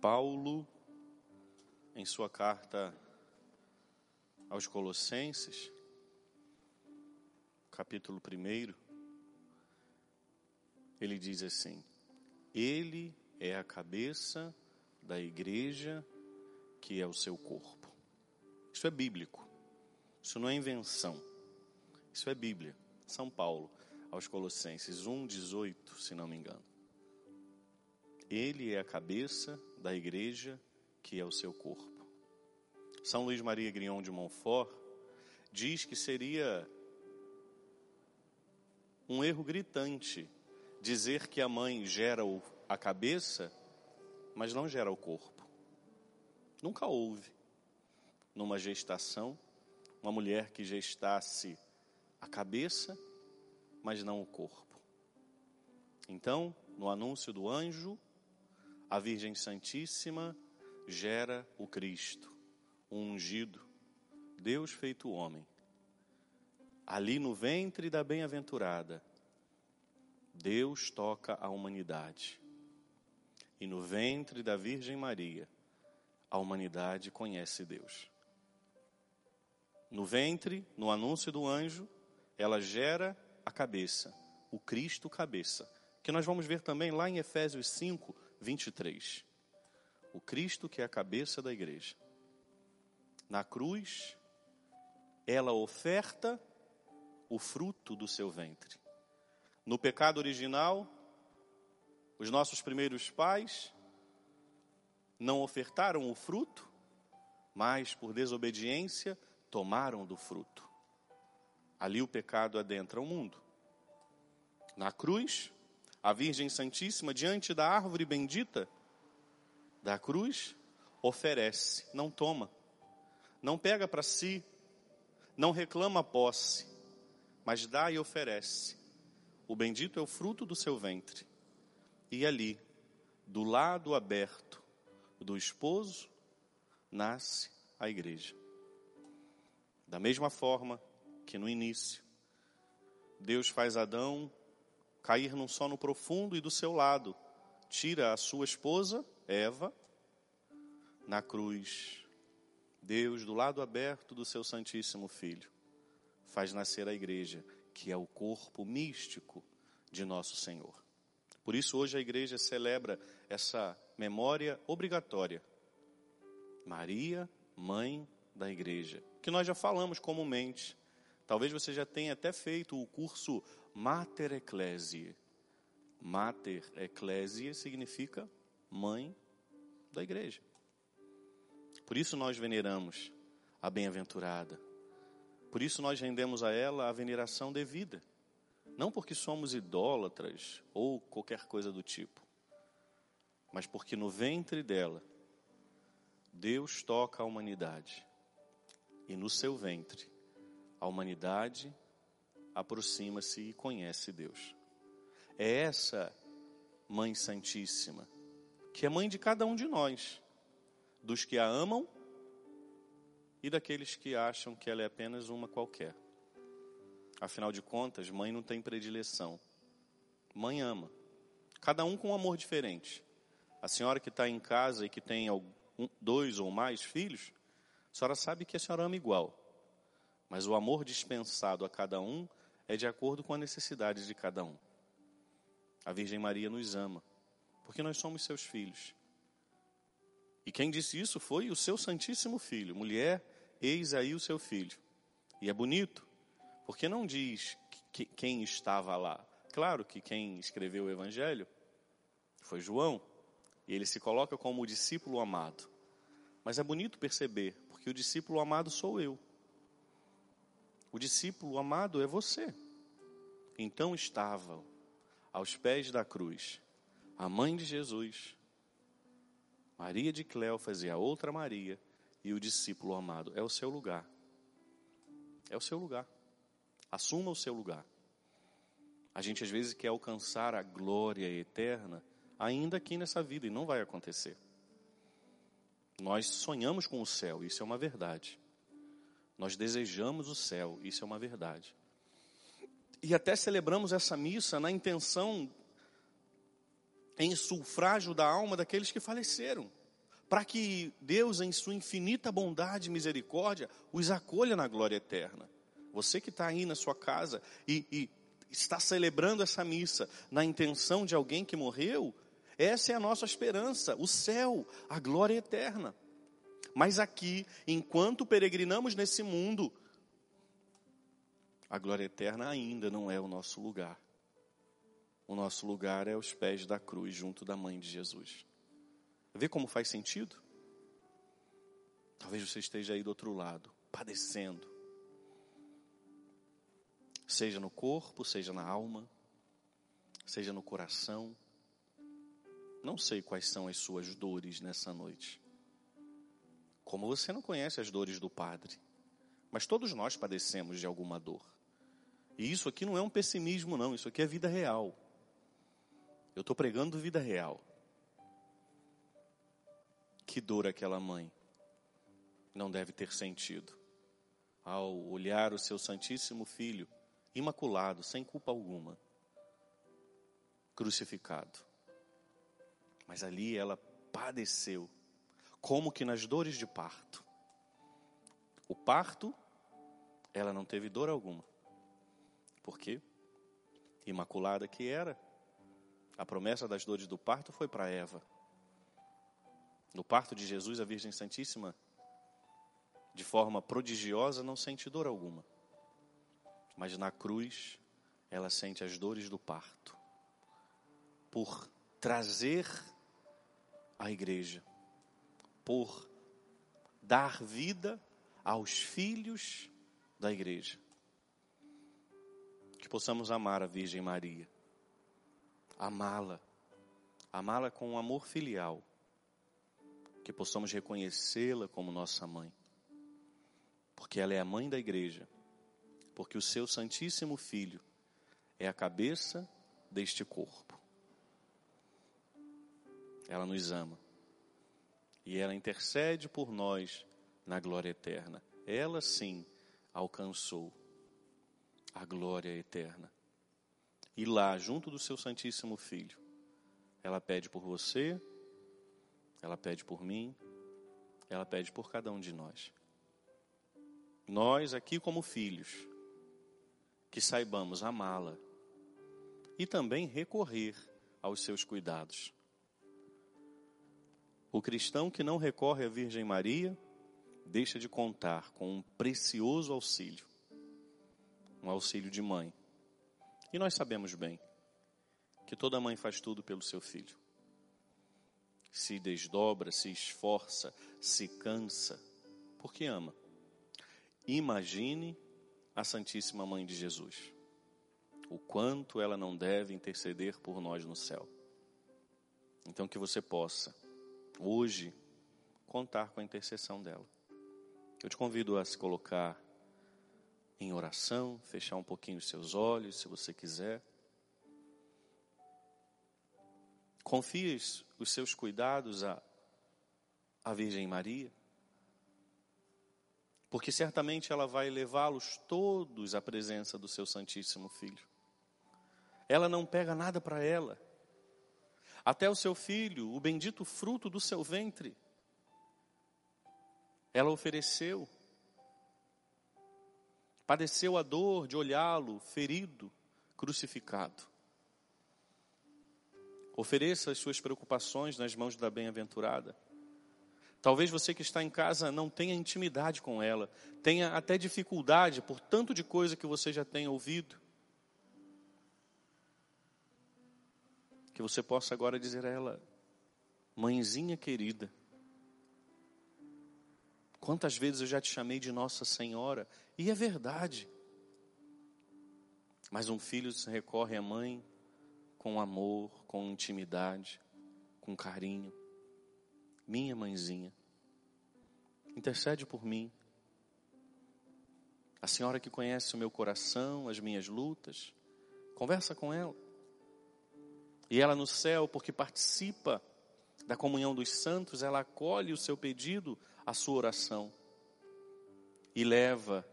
Paulo, em sua carta aos Colossenses, capítulo 1, ele diz assim: Ele é a cabeça da igreja, que é o seu corpo. Isso é bíblico. Isso não é invenção. Isso é Bíblia. São Paulo, aos Colossenses 1:18, se não me engano. Ele é a cabeça da igreja, que é o seu corpo. São Luís Maria Grion de Montfort diz que seria um erro gritante dizer que a mãe gera a cabeça, mas não gera o corpo. Nunca houve, numa gestação, uma mulher que gestasse a cabeça, mas não o corpo. Então, no anúncio do anjo, a Virgem Santíssima gera o Cristo, o ungido, Deus feito homem. Ali no ventre da bem-aventurada, Deus toca a humanidade. E no ventre da Virgem Maria, a humanidade conhece Deus. No ventre, no anúncio do anjo, ela gera a cabeça, o Cristo cabeça, que nós vamos ver também lá em Efésios 5, 23. O Cristo que é a cabeça da igreja. Na cruz, ela oferta o fruto do seu ventre. No pecado original, os nossos primeiros pais não ofertaram o fruto, mas por desobediência tomaram do fruto. Ali o pecado adentra o mundo. Na cruz, a Virgem Santíssima, diante da árvore bendita da cruz, oferece, não toma, não pega para si, não reclama posse, mas dá e oferece. O bendito é o fruto do seu ventre. E ali, do lado aberto do esposo, nasce a igreja. Da mesma forma que no início, Deus faz Adão cair num sono profundo e do seu lado tira a sua esposa, Eva, na cruz. Deus, do lado aberto do seu Santíssimo Filho, faz nascer a igreja, que é o corpo místico de nosso Senhor. Por isso, hoje a igreja celebra essa memória obrigatória. Maria, mãe da igreja, que nós já falamos comumente. Talvez você já tenha até feito o curso Mater Ecclesiae. Mater Ecclesiae significa mãe da igreja. Por isso nós veneramos a bem-aventurada. Por isso nós rendemos a ela a veneração devida. Não porque somos idólatras ou qualquer coisa do tipo, mas porque no ventre dela Deus toca a humanidade. E no seu ventre a humanidade aproxima-se e conhece Deus. É essa Mãe Santíssima, que é mãe de cada um de nós, dos que a amam e daqueles que acham que ela é apenas uma qualquer. Afinal de contas, mãe não tem predileção. Mãe ama. Cada um com um amor diferente. A senhora que está em casa e que tem dois ou mais filhos, a senhora sabe que a senhora ama igual. Mas o amor dispensado a cada um é de acordo com a necessidade de cada um. A Virgem Maria nos ama, porque nós somos seus filhos. E quem disse isso foi o seu Santíssimo Filho. Mulher, eis aí o seu filho. E é bonito, porque não diz que, quem estava lá. Claro que quem escreveu o Evangelho foi João, e ele se coloca como o discípulo amado. Mas é bonito perceber, porque o discípulo amado sou eu. O discípulo amado é você. Então estavam aos pés da cruz a mãe de Jesus, Maria de Cleofas e a outra Maria e o discípulo amado. É o seu lugar. É o seu lugar. Assuma o seu lugar. A gente às vezes quer alcançar a glória eterna ainda aqui nessa vida e não vai acontecer. Nós sonhamos com o céu, isso é uma verdade. Nós desejamos o céu, isso é uma verdade. E até celebramos essa missa na intenção em sufrágio da alma daqueles que faleceram. para que Deus, em sua infinita bondade e misericórdia, os acolha na glória eterna. Você que está aí na sua casa e, e está celebrando essa missa na intenção de alguém que morreu, essa é a nossa esperança, o céu, a glória eterna. Mas aqui, enquanto peregrinamos nesse mundo, a glória eterna ainda não é o nosso lugar. O nosso lugar é aos pés da cruz, junto da mãe de Jesus. Vê como faz sentido? Talvez você esteja aí do outro lado, padecendo. Seja no corpo, seja na alma, seja no coração. Não sei quais são as suas dores nessa noite. Como você não conhece as dores do Padre, mas todos nós padecemos de alguma dor. E isso aqui não é um pessimismo, não, isso aqui é vida real. Eu estou pregando vida real. Que dor aquela mãe não deve ter sentido ao olhar o seu Santíssimo Filho, imaculado, sem culpa alguma, crucificado. Mas ali ela padeceu, como que nas dores de parto. O parto, ela não teve dor alguma. Por quê? Imaculada que era. A promessa das dores do parto foi para Eva. No parto de Jesus, a Virgem Santíssima, de forma prodigiosa, não sente dor alguma. Mas na cruz, ela sente as dores do parto. Por trazer a igreja, por dar vida aos filhos da igreja. Que possamos amar a Virgem Maria, amá-la, amá-la com um amor filial. Que possamos reconhecê-la como nossa mãe, porque ela é a mãe da igreja, porque o seu Santíssimo Filho é a cabeça deste corpo. Ela nos ama e ela intercede por nós na glória eterna. Ela sim alcançou a glória eterna. E lá, junto do seu Santíssimo Filho, ela pede por você, ela pede por mim, ela pede por cada um de nós. Nós, aqui como filhos, que saibamos amá-la e também recorrer aos seus cuidados. O cristão que não recorre à Virgem Maria deixa de contar com um precioso auxílio, um auxílio de mãe. E nós sabemos bem que toda mãe faz tudo pelo seu filho se desdobra, se esforça, se cansa, porque ama. Imagine a Santíssima Mãe de Jesus. O quanto ela não deve interceder por nós no céu. Então que você possa, hoje, contar com a intercessão dela. Eu te convido a se colocar em oração, fechar um pouquinho os seus olhos, se você quiser. Confies os seus cuidados à, à Virgem Maria? Porque certamente ela vai levá-los todos à presença do seu Santíssimo Filho. Ela não pega nada para ela. Até o seu filho, o bendito fruto do seu ventre, ela ofereceu. Padeceu a dor de olhá-lo ferido, crucificado. Ofereça as suas preocupações nas mãos da bem-aventurada. Talvez você que está em casa não tenha intimidade com ela, tenha até dificuldade por tanto de coisa que você já tem ouvido. Que você possa agora dizer a ela, mãezinha querida, quantas vezes eu já te chamei de Nossa Senhora, e é verdade. Mas um filho se recorre à mãe com amor, com intimidade, com carinho. Minha mãezinha, intercede por mim. A senhora que conhece o meu coração, as minhas lutas, conversa com ela. E ela no céu, porque participa da comunhão dos santos, ela acolhe o seu pedido, a sua oração e leva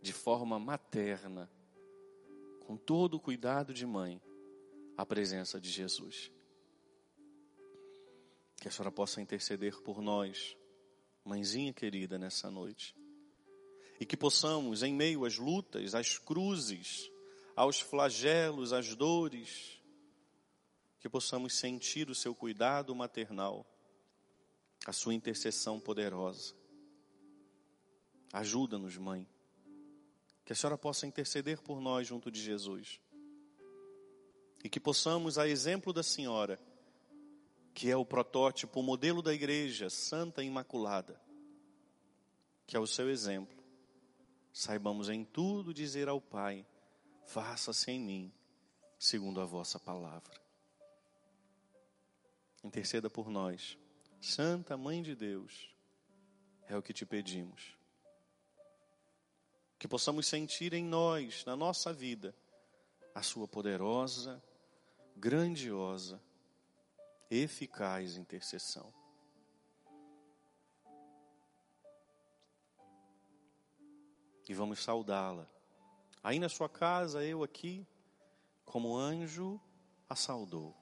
de forma materna, com todo o cuidado de mãe, a presença de Jesus. Que a senhora possa interceder por nós, mãezinha querida, nessa noite. E que possamos, em meio às lutas, às cruzes, aos flagelos, às dores, que possamos sentir o seu cuidado maternal, a sua intercessão poderosa. Ajuda-nos, mãe. Que a senhora possa interceder por nós junto de Jesus. E que possamos, a exemplo da senhora, que é o protótipo, o modelo da igreja santa e imaculada, que é o seu exemplo, saibamos em tudo dizer ao Pai: faça-se em mim, segundo a vossa palavra. Interceda por nós, Santa Mãe de Deus, é o que te pedimos. Que possamos sentir em nós, na nossa vida, a Sua poderosa, grandiosa, eficaz intercessão. E vamos saudá-la. Aí na sua casa, eu aqui, como anjo, a saudou.